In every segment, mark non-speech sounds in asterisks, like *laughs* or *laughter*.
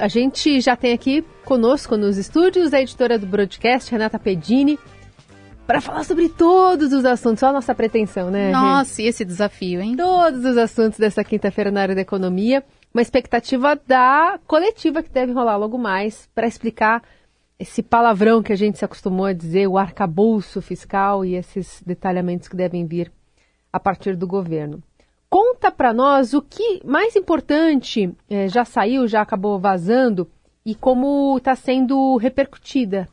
A gente já tem aqui conosco nos estúdios a editora do broadcast, Renata Pedini, para falar sobre todos os assuntos. Só a nossa pretensão, né? Nossa, e esse desafio, hein? Todos os assuntos dessa quinta-feira na área da economia. Uma expectativa da coletiva que deve rolar logo mais para explicar esse palavrão que a gente se acostumou a dizer, o arcabouço fiscal e esses detalhamentos que devem vir a partir do governo. Conta para nós o que mais importante é, já saiu, já acabou vazando e como está sendo repercutida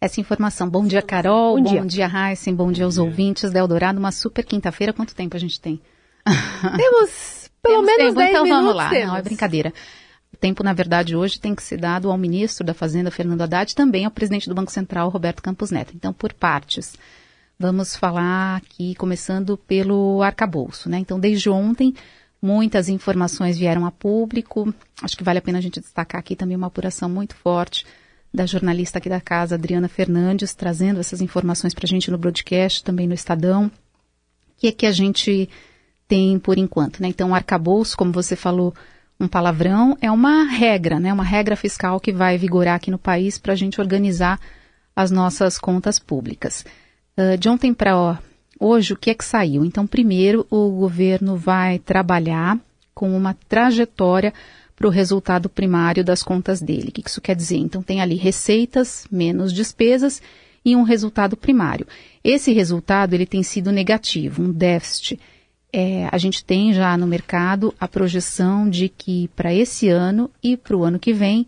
essa informação. Bom dia, Carol. Bom, bom dia, dia Heisen. Bom dia aos ouvintes da Eldorado. Uma super quinta-feira. Quanto tempo a gente tem? *laughs* Temos pelo temos menos tempo. 10 então, minutos. Vamos lá. Temos. Não, é brincadeira. O tempo, na verdade, hoje tem que ser dado ao ministro da Fazenda, Fernando Haddad, e também ao presidente do Banco Central, Roberto Campos Neto. Então, por partes. Vamos falar aqui, começando pelo arcabouço, né? Então, desde ontem, muitas informações vieram a público. Acho que vale a pena a gente destacar aqui também uma apuração muito forte da jornalista aqui da casa, Adriana Fernandes, trazendo essas informações para a gente no broadcast, também no Estadão. O que é que a gente tem por enquanto, né? Então, arcabouço, como você falou, um palavrão, é uma regra, né? Uma regra fiscal que vai vigorar aqui no país para a gente organizar as nossas contas públicas. Uh, de ontem para hoje, o que é que saiu? Então, primeiro, o governo vai trabalhar com uma trajetória para o resultado primário das contas dele. O que isso quer dizer? Então, tem ali receitas menos despesas e um resultado primário. Esse resultado ele tem sido negativo, um déficit. É, a gente tem já no mercado a projeção de que para esse ano e para o ano que vem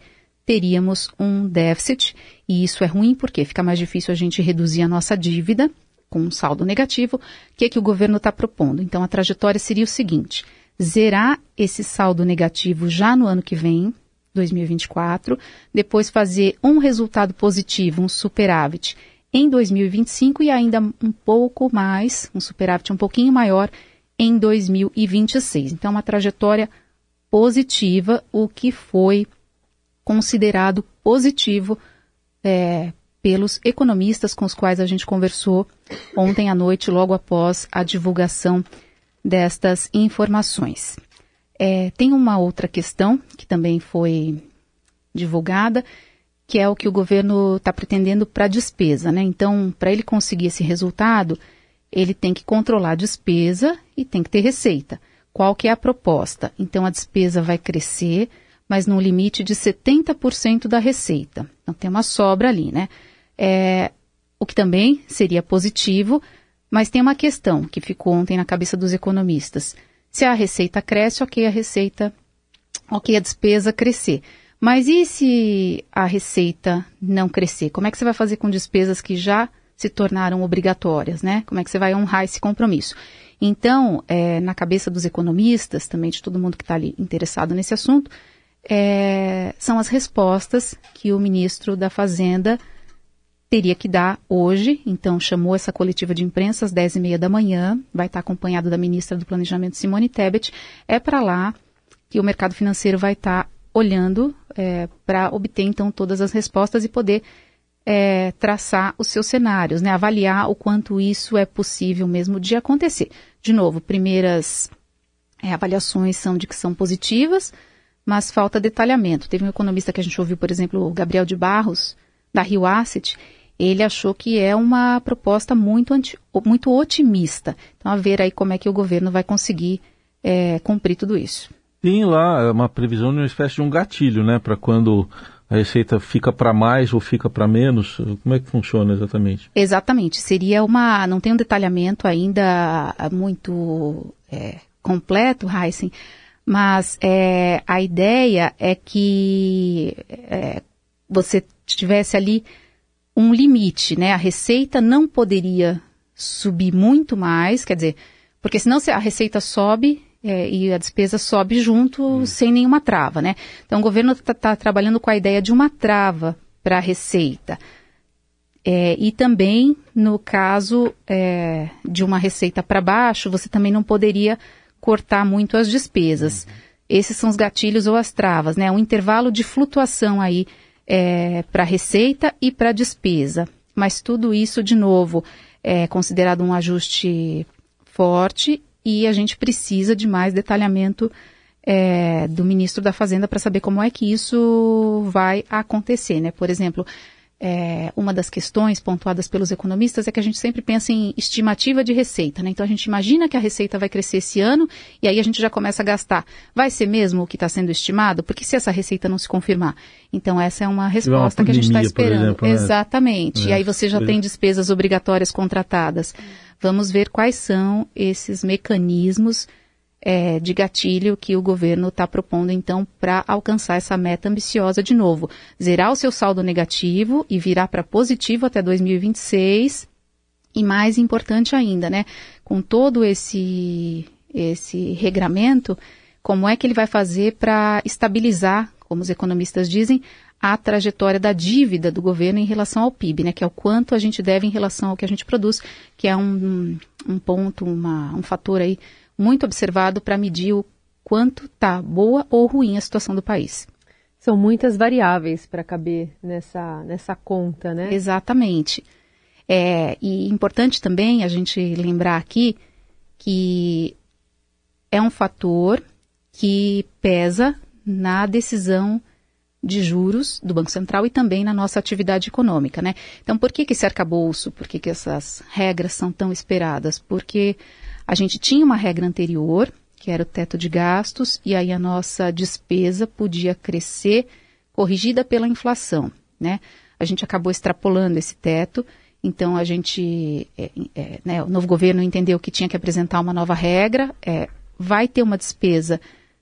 teríamos um déficit, e isso é ruim porque fica mais difícil a gente reduzir a nossa dívida com um saldo negativo. O que, é que o governo está propondo? Então, a trajetória seria o seguinte: zerar esse saldo negativo já no ano que vem, 2024, depois fazer um resultado positivo, um superávit, em 2025 e ainda um pouco mais, um superávit um pouquinho maior, em 2026. Então, uma trajetória positiva, o que foi considerado positivo é, pelos economistas com os quais a gente conversou ontem à noite, logo após a divulgação destas informações. É, tem uma outra questão que também foi divulgada, que é o que o governo está pretendendo para a despesa. Né? Então, para ele conseguir esse resultado, ele tem que controlar a despesa e tem que ter receita. Qual que é a proposta? Então, a despesa vai crescer, mas no limite de 70% da receita. Então tem uma sobra ali, né? É, o que também seria positivo, mas tem uma questão que ficou ontem na cabeça dos economistas. Se a receita cresce, ok, a receita, ok, a despesa crescer. Mas e se a receita não crescer? Como é que você vai fazer com despesas que já se tornaram obrigatórias, né? Como é que você vai honrar esse compromisso? Então, é, na cabeça dos economistas, também de todo mundo que está ali interessado nesse assunto, é, são as respostas que o ministro da Fazenda teria que dar hoje. Então, chamou essa coletiva de imprensa às 10 e meia da manhã, vai estar acompanhado da ministra do Planejamento, Simone Tebet. É para lá que o mercado financeiro vai estar olhando é, para obter, então, todas as respostas e poder é, traçar os seus cenários, né? avaliar o quanto isso é possível mesmo de acontecer. De novo, primeiras é, avaliações são de que são positivas, mas falta detalhamento. Teve um economista que a gente ouviu, por exemplo, o Gabriel de Barros, da Rio Asset, ele achou que é uma proposta muito, anti, muito otimista. Então, a ver aí como é que o governo vai conseguir é, cumprir tudo isso. Tem lá uma previsão de uma espécie de um gatilho, né, para quando a receita fica para mais ou fica para menos? Como é que funciona exatamente? Exatamente. Seria uma. Não tem um detalhamento ainda muito é, completo, Heisen, mas é, a ideia é que é, você tivesse ali um limite, né? A receita não poderia subir muito mais, quer dizer, porque senão a receita sobe é, e a despesa sobe junto hum. sem nenhuma trava, né? Então o governo está tá trabalhando com a ideia de uma trava para a receita. É, e também, no caso é, de uma receita para baixo, você também não poderia cortar muito as despesas. Uhum. Esses são os gatilhos ou as travas, né? Um intervalo de flutuação aí é, para receita e para despesa. Mas tudo isso, de novo, é considerado um ajuste forte e a gente precisa de mais detalhamento é, do ministro da Fazenda para saber como é que isso vai acontecer, né? Por exemplo, é, uma das questões pontuadas pelos economistas é que a gente sempre pensa em estimativa de receita, né? Então a gente imagina que a receita vai crescer esse ano e aí a gente já começa a gastar. Vai ser mesmo o que está sendo estimado? Porque se essa receita não se confirmar? Então essa é uma resposta uma que a gente está esperando. Exemplo, né? Exatamente. É, e aí você já é. tem despesas obrigatórias contratadas. Vamos ver quais são esses mecanismos é, de gatilho que o governo está propondo, então, para alcançar essa meta ambiciosa de novo. Zerar o seu saldo negativo e virar para positivo até 2026. E mais importante ainda, né? Com todo esse, esse regramento, como é que ele vai fazer para estabilizar, como os economistas dizem, a trajetória da dívida do governo em relação ao PIB, né, que é o quanto a gente deve em relação ao que a gente produz, que é um, um ponto, uma, um fator aí muito observado para medir o quanto está boa ou ruim a situação do país. São muitas variáveis para caber nessa, nessa conta, né? Exatamente. É, e importante também a gente lembrar aqui que é um fator que pesa na decisão de juros do Banco Central e também na nossa atividade econômica, né? Então, por que, que esse arcabouço, por que, que essas regras são tão esperadas? Porque a gente tinha uma regra anterior, que era o teto de gastos, e aí a nossa despesa podia crescer corrigida pela inflação, né? A gente acabou extrapolando esse teto, então a gente, é, é, né, o novo governo entendeu que tinha que apresentar uma nova regra, é, vai ter uma despesa,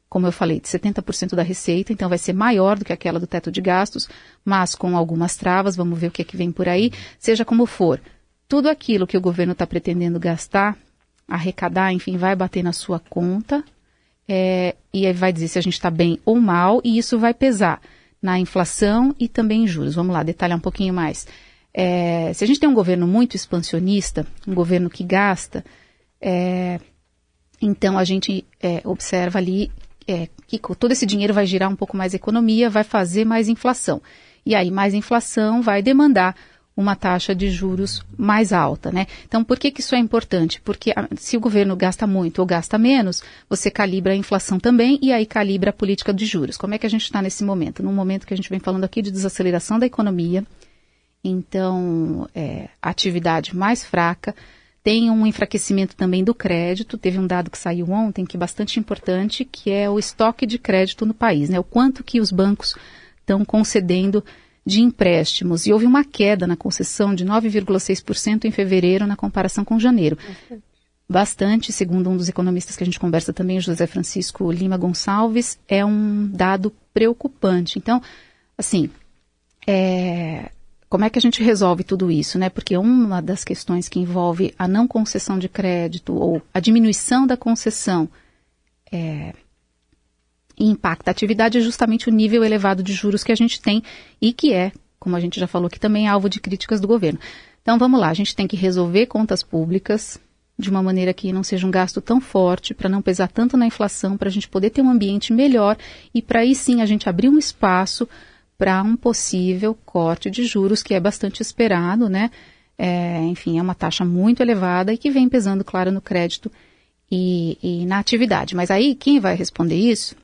como eu falei, de 70% da receita, então vai ser maior do que aquela do teto de gastos, mas com algumas travas, vamos ver o que, é que vem por aí, seja como for. Tudo aquilo que o governo está pretendendo gastar arrecadar, enfim, vai bater na sua conta é, e aí vai dizer se a gente está bem ou mal, e isso vai pesar na inflação e também em juros. Vamos lá, detalhar um pouquinho mais. É, se a gente tem um governo muito expansionista, um governo que gasta, é, então a gente é, observa ali é, que todo esse dinheiro vai girar um pouco mais economia, vai fazer mais inflação. E aí, mais inflação vai demandar uma taxa de juros mais alta, né? Então, por que, que isso é importante? Porque ah, se o governo gasta muito ou gasta menos, você calibra a inflação também e aí calibra a política de juros. Como é que a gente está nesse momento? Num momento que a gente vem falando aqui de desaceleração da economia, então, é, atividade mais fraca, tem um enfraquecimento também do crédito. Teve um dado que saiu ontem que é bastante importante, que é o estoque de crédito no país, né? O quanto que os bancos estão concedendo de empréstimos e houve uma queda na concessão de 9,6% em fevereiro na comparação com janeiro. Bastante, segundo um dos economistas que a gente conversa também, José Francisco Lima Gonçalves, é um dado preocupante. Então, assim, é, como é que a gente resolve tudo isso, né? Porque uma das questões que envolve a não concessão de crédito ou a diminuição da concessão é, impacta a atividade é justamente o nível elevado de juros que a gente tem e que é, como a gente já falou aqui, também alvo de críticas do governo. Então vamos lá, a gente tem que resolver contas públicas de uma maneira que não seja um gasto tão forte, para não pesar tanto na inflação, para a gente poder ter um ambiente melhor e para aí sim a gente abrir um espaço para um possível corte de juros, que é bastante esperado, né? É, enfim, é uma taxa muito elevada e que vem pesando, claro, no crédito e, e na atividade. Mas aí, quem vai responder isso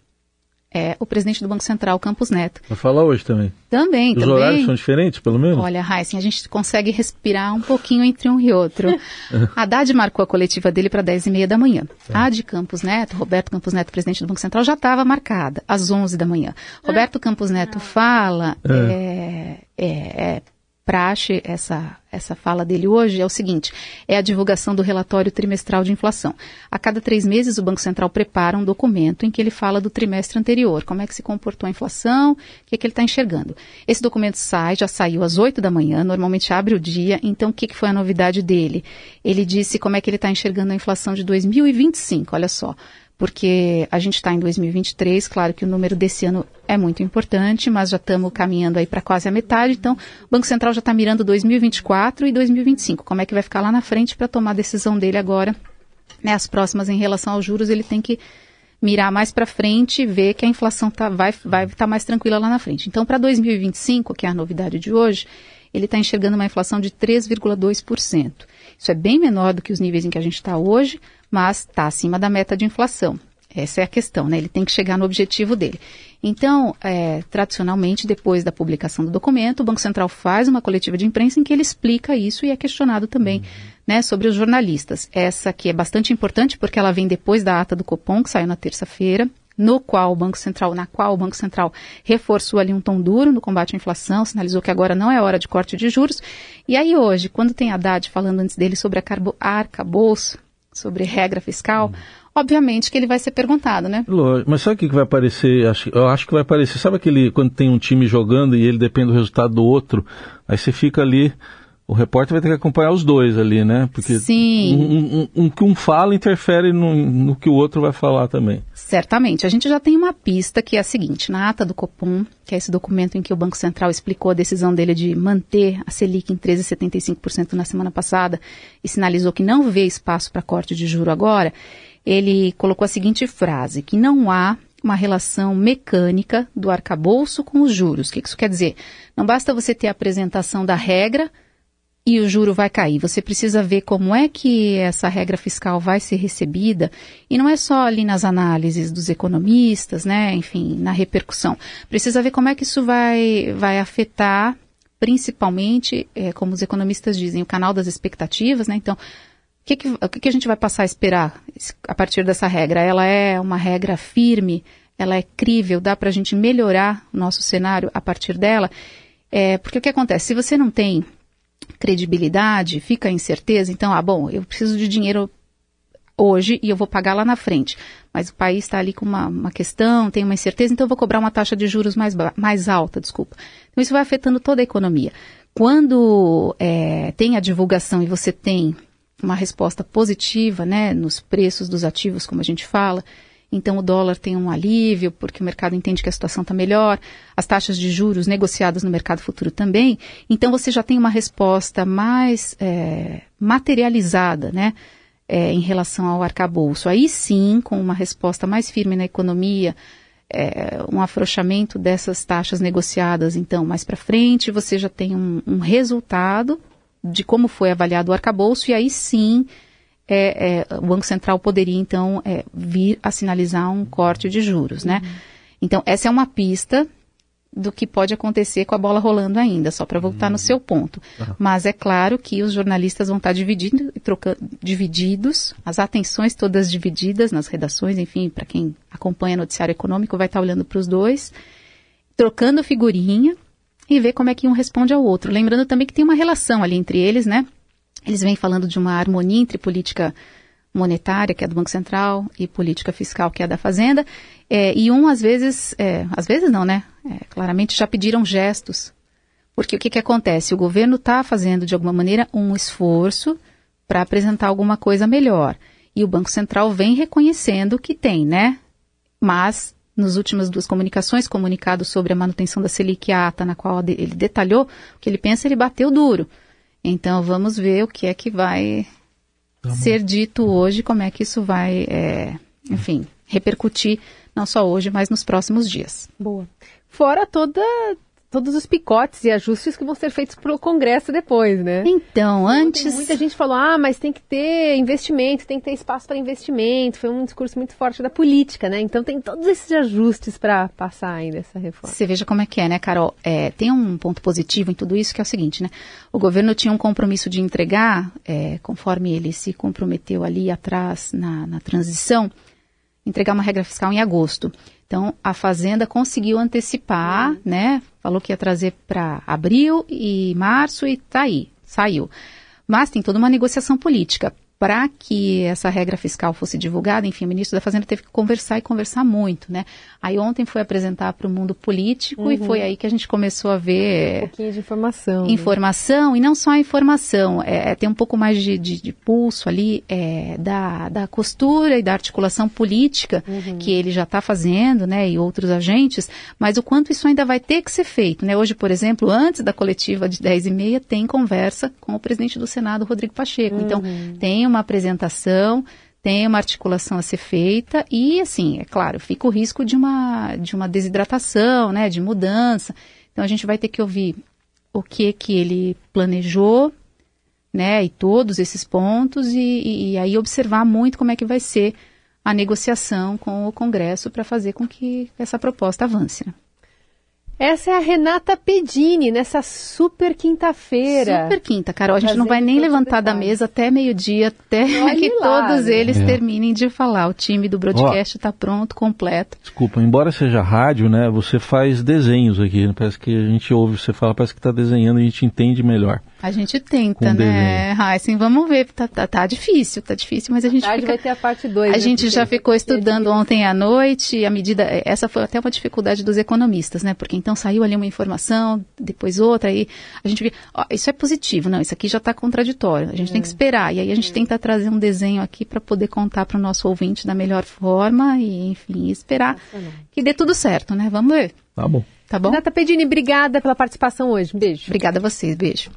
é o presidente do Banco Central, Campos Neto. Vai falar hoje também? Também, Os também. horários são diferentes, pelo menos? Olha, Heisen, a gente consegue respirar um pouquinho entre um e outro. *laughs* a Haddad marcou a coletiva dele para 10 e meia da manhã. É. A de Campos Neto, Roberto Campos Neto, presidente do Banco Central, já estava marcada, às 11 da manhã. Roberto Campos Neto fala, é, é, é praxe, essa, essa fala dele hoje, é o seguinte: é a divulgação do relatório trimestral de inflação. A cada três meses, o Banco Central prepara um documento em que ele fala do trimestre anterior, como é que se comportou a inflação, o que, é que ele está enxergando. Esse documento sai, já saiu às oito da manhã, normalmente abre o dia, então o que, que foi a novidade dele? Ele disse como é que ele está enxergando a inflação de 2025, olha só porque a gente está em 2023, claro que o número desse ano é muito importante, mas já estamos caminhando aí para quase a metade, então o Banco Central já está mirando 2024 e 2025. Como é que vai ficar lá na frente para tomar a decisão dele agora, né, as próximas em relação aos juros, ele tem que mirar mais para frente e ver que a inflação tá, vai estar vai tá mais tranquila lá na frente. Então, para 2025, que é a novidade de hoje, ele está enxergando uma inflação de 3,2%. Isso é bem menor do que os níveis em que a gente está hoje, mas está acima da meta de inflação. Essa é a questão, né? Ele tem que chegar no objetivo dele. Então, é, tradicionalmente, depois da publicação do documento, o Banco Central faz uma coletiva de imprensa em que ele explica isso e é questionado também, uhum. né, sobre os jornalistas. Essa aqui é bastante importante porque ela vem depois da ata do Copom, que saiu na terça-feira, no qual o Banco Central, na qual o Banco Central reforçou ali um tom duro no combate à inflação, sinalizou que agora não é hora de corte de juros. E aí hoje, quando tem Haddad falando antes dele sobre a arcabouço, sobre regra fiscal, hum. obviamente que ele vai ser perguntado, né? Lógico, mas sabe o que vai aparecer? Eu acho que vai aparecer, sabe aquele quando tem um time jogando e ele depende do resultado do outro, aí você fica ali o repórter vai ter que acompanhar os dois ali, né? Porque Sim. Um, um, um, que um fala interfere no, no, que o outro vai falar também. Certamente. A gente já tem uma pista que é a seguinte: na ata do Copom, que é esse documento em que o Banco Central explicou a decisão dele de manter a Selic em 13,75% na semana passada e sinalizou que não vê espaço para corte de juro agora, ele colocou a seguinte frase: que não há uma relação mecânica do arcabouço com os juros. O que isso quer dizer? Não basta você ter a apresentação da regra e o juro vai cair. Você precisa ver como é que essa regra fiscal vai ser recebida, e não é só ali nas análises dos economistas, né, enfim, na repercussão. Precisa ver como é que isso vai, vai afetar, principalmente, é, como os economistas dizem, o canal das expectativas, né, então, o que, que, o que, que a gente vai passar a esperar a partir dessa regra? Ela é uma regra firme, ela é crível, dá para a gente melhorar o nosso cenário a partir dela? É, porque o que acontece? Se você não tem credibilidade, fica a incerteza, então, ah, bom, eu preciso de dinheiro hoje e eu vou pagar lá na frente. Mas o país está ali com uma, uma, questão, tem uma incerteza, então eu vou cobrar uma taxa de juros mais, mais alta, desculpa. Então isso vai afetando toda a economia. Quando é, tem a divulgação e você tem uma resposta positiva, né, nos preços dos ativos, como a gente fala, então o dólar tem um alívio, porque o mercado entende que a situação está melhor, as taxas de juros negociadas no mercado futuro também. Então você já tem uma resposta mais é, materializada, né? É, em relação ao arcabouço. Aí sim, com uma resposta mais firme na economia, é, um afrouxamento dessas taxas negociadas, então, mais para frente, você já tem um, um resultado de como foi avaliado o arcabouço, e aí sim é, é, o Banco Central poderia, então, é, vir a sinalizar um corte de juros, né? Uhum. Então, essa é uma pista do que pode acontecer com a bola rolando ainda, só para voltar uhum. no seu ponto. Uhum. Mas é claro que os jornalistas vão estar dividindo, trocando, divididos, as atenções todas divididas nas redações, enfim, para quem acompanha noticiário econômico vai estar olhando para os dois, trocando figurinha e ver como é que um responde ao outro. Lembrando também que tem uma relação ali entre eles, né? Eles vêm falando de uma harmonia entre política monetária, que é do Banco Central, e política fiscal, que é da Fazenda, é, e um, às vezes, é, às vezes não, né? É, claramente já pediram gestos. Porque o que, que acontece? O governo está fazendo, de alguma maneira, um esforço para apresentar alguma coisa melhor. E o Banco Central vem reconhecendo que tem, né? Mas, nas últimas duas comunicações, comunicado sobre a manutenção da Selic ata, na qual ele detalhou o que ele pensa, ele bateu duro. Então vamos ver o que é que vai tá ser dito hoje, como é que isso vai, é, enfim, repercutir não só hoje, mas nos próximos dias. Boa. Fora toda todos os picotes e ajustes que vão ser feitos para o Congresso depois, né? Então, antes. muita gente falou, ah, mas tem que ter investimento, tem que ter espaço para investimento. Foi um discurso muito forte da política, né? Então tem todos esses ajustes para passar ainda essa reforma. Você veja como é que é, né, Carol? É, tem um ponto positivo em tudo isso que é o seguinte, né? O governo tinha um compromisso de entregar, é, conforme ele se comprometeu ali atrás na, na transição, entregar uma regra fiscal em agosto. Então, a Fazenda conseguiu antecipar, uhum. né? Falou que ia trazer para abril e março e tá aí, saiu. Mas tem toda uma negociação política para que essa regra fiscal fosse divulgada, enfim, o ministro da Fazenda teve que conversar e conversar muito, né? Aí ontem foi apresentar para o mundo político uhum. e foi aí que a gente começou a ver... Um pouquinho de informação. Né? Informação, né? e não só a informação, é, é, tem um pouco mais de, de, de pulso ali é, da, da costura e da articulação política uhum. que ele já está fazendo, né, e outros agentes, mas o quanto isso ainda vai ter que ser feito, né? Hoje, por exemplo, antes da coletiva de 10 e meia, tem conversa com o presidente do Senado, Rodrigo Pacheco. Então, uhum. Então, tem uma apresentação, tem uma articulação a ser feita e, assim, é claro, fica o risco de uma, de uma desidratação, né, de mudança. Então, a gente vai ter que ouvir o que que ele planejou, né, e todos esses pontos e, e, e aí observar muito como é que vai ser a negociação com o Congresso para fazer com que essa proposta avance. Né? Essa é a Renata Pedini, nessa super quinta-feira. Super quinta, Carol. A gente não vai nem levantar da mesa até meio-dia, até Olhe *laughs* que lá, todos né? eles é. terminem de falar. O time do broadcast está pronto, completo. Desculpa, embora seja rádio, né? Você faz desenhos aqui. Parece que a gente ouve, você fala, parece que está desenhando e a gente entende melhor. A gente tenta, né, Heisen? Vamos ver, tá, tá, tá, difícil, tá difícil, mas a gente fica... vai ter a parte 2. A né, gente já ficou estudando ontem à noite, a medida, essa foi até uma dificuldade dos economistas, né, porque então saiu ali uma informação, depois outra, aí a gente vê, ó, isso é positivo, não, isso aqui já está contraditório, a gente é. tem que é. esperar, e aí a gente é. tenta trazer um desenho aqui para poder contar para o nosso ouvinte da melhor forma e, enfim, esperar que dê tudo certo, né, vamos ver. Tá bom. Tá bom? Renata Pedini, obrigada pela participação hoje. Um beijo. Obrigada a vocês. Beijo.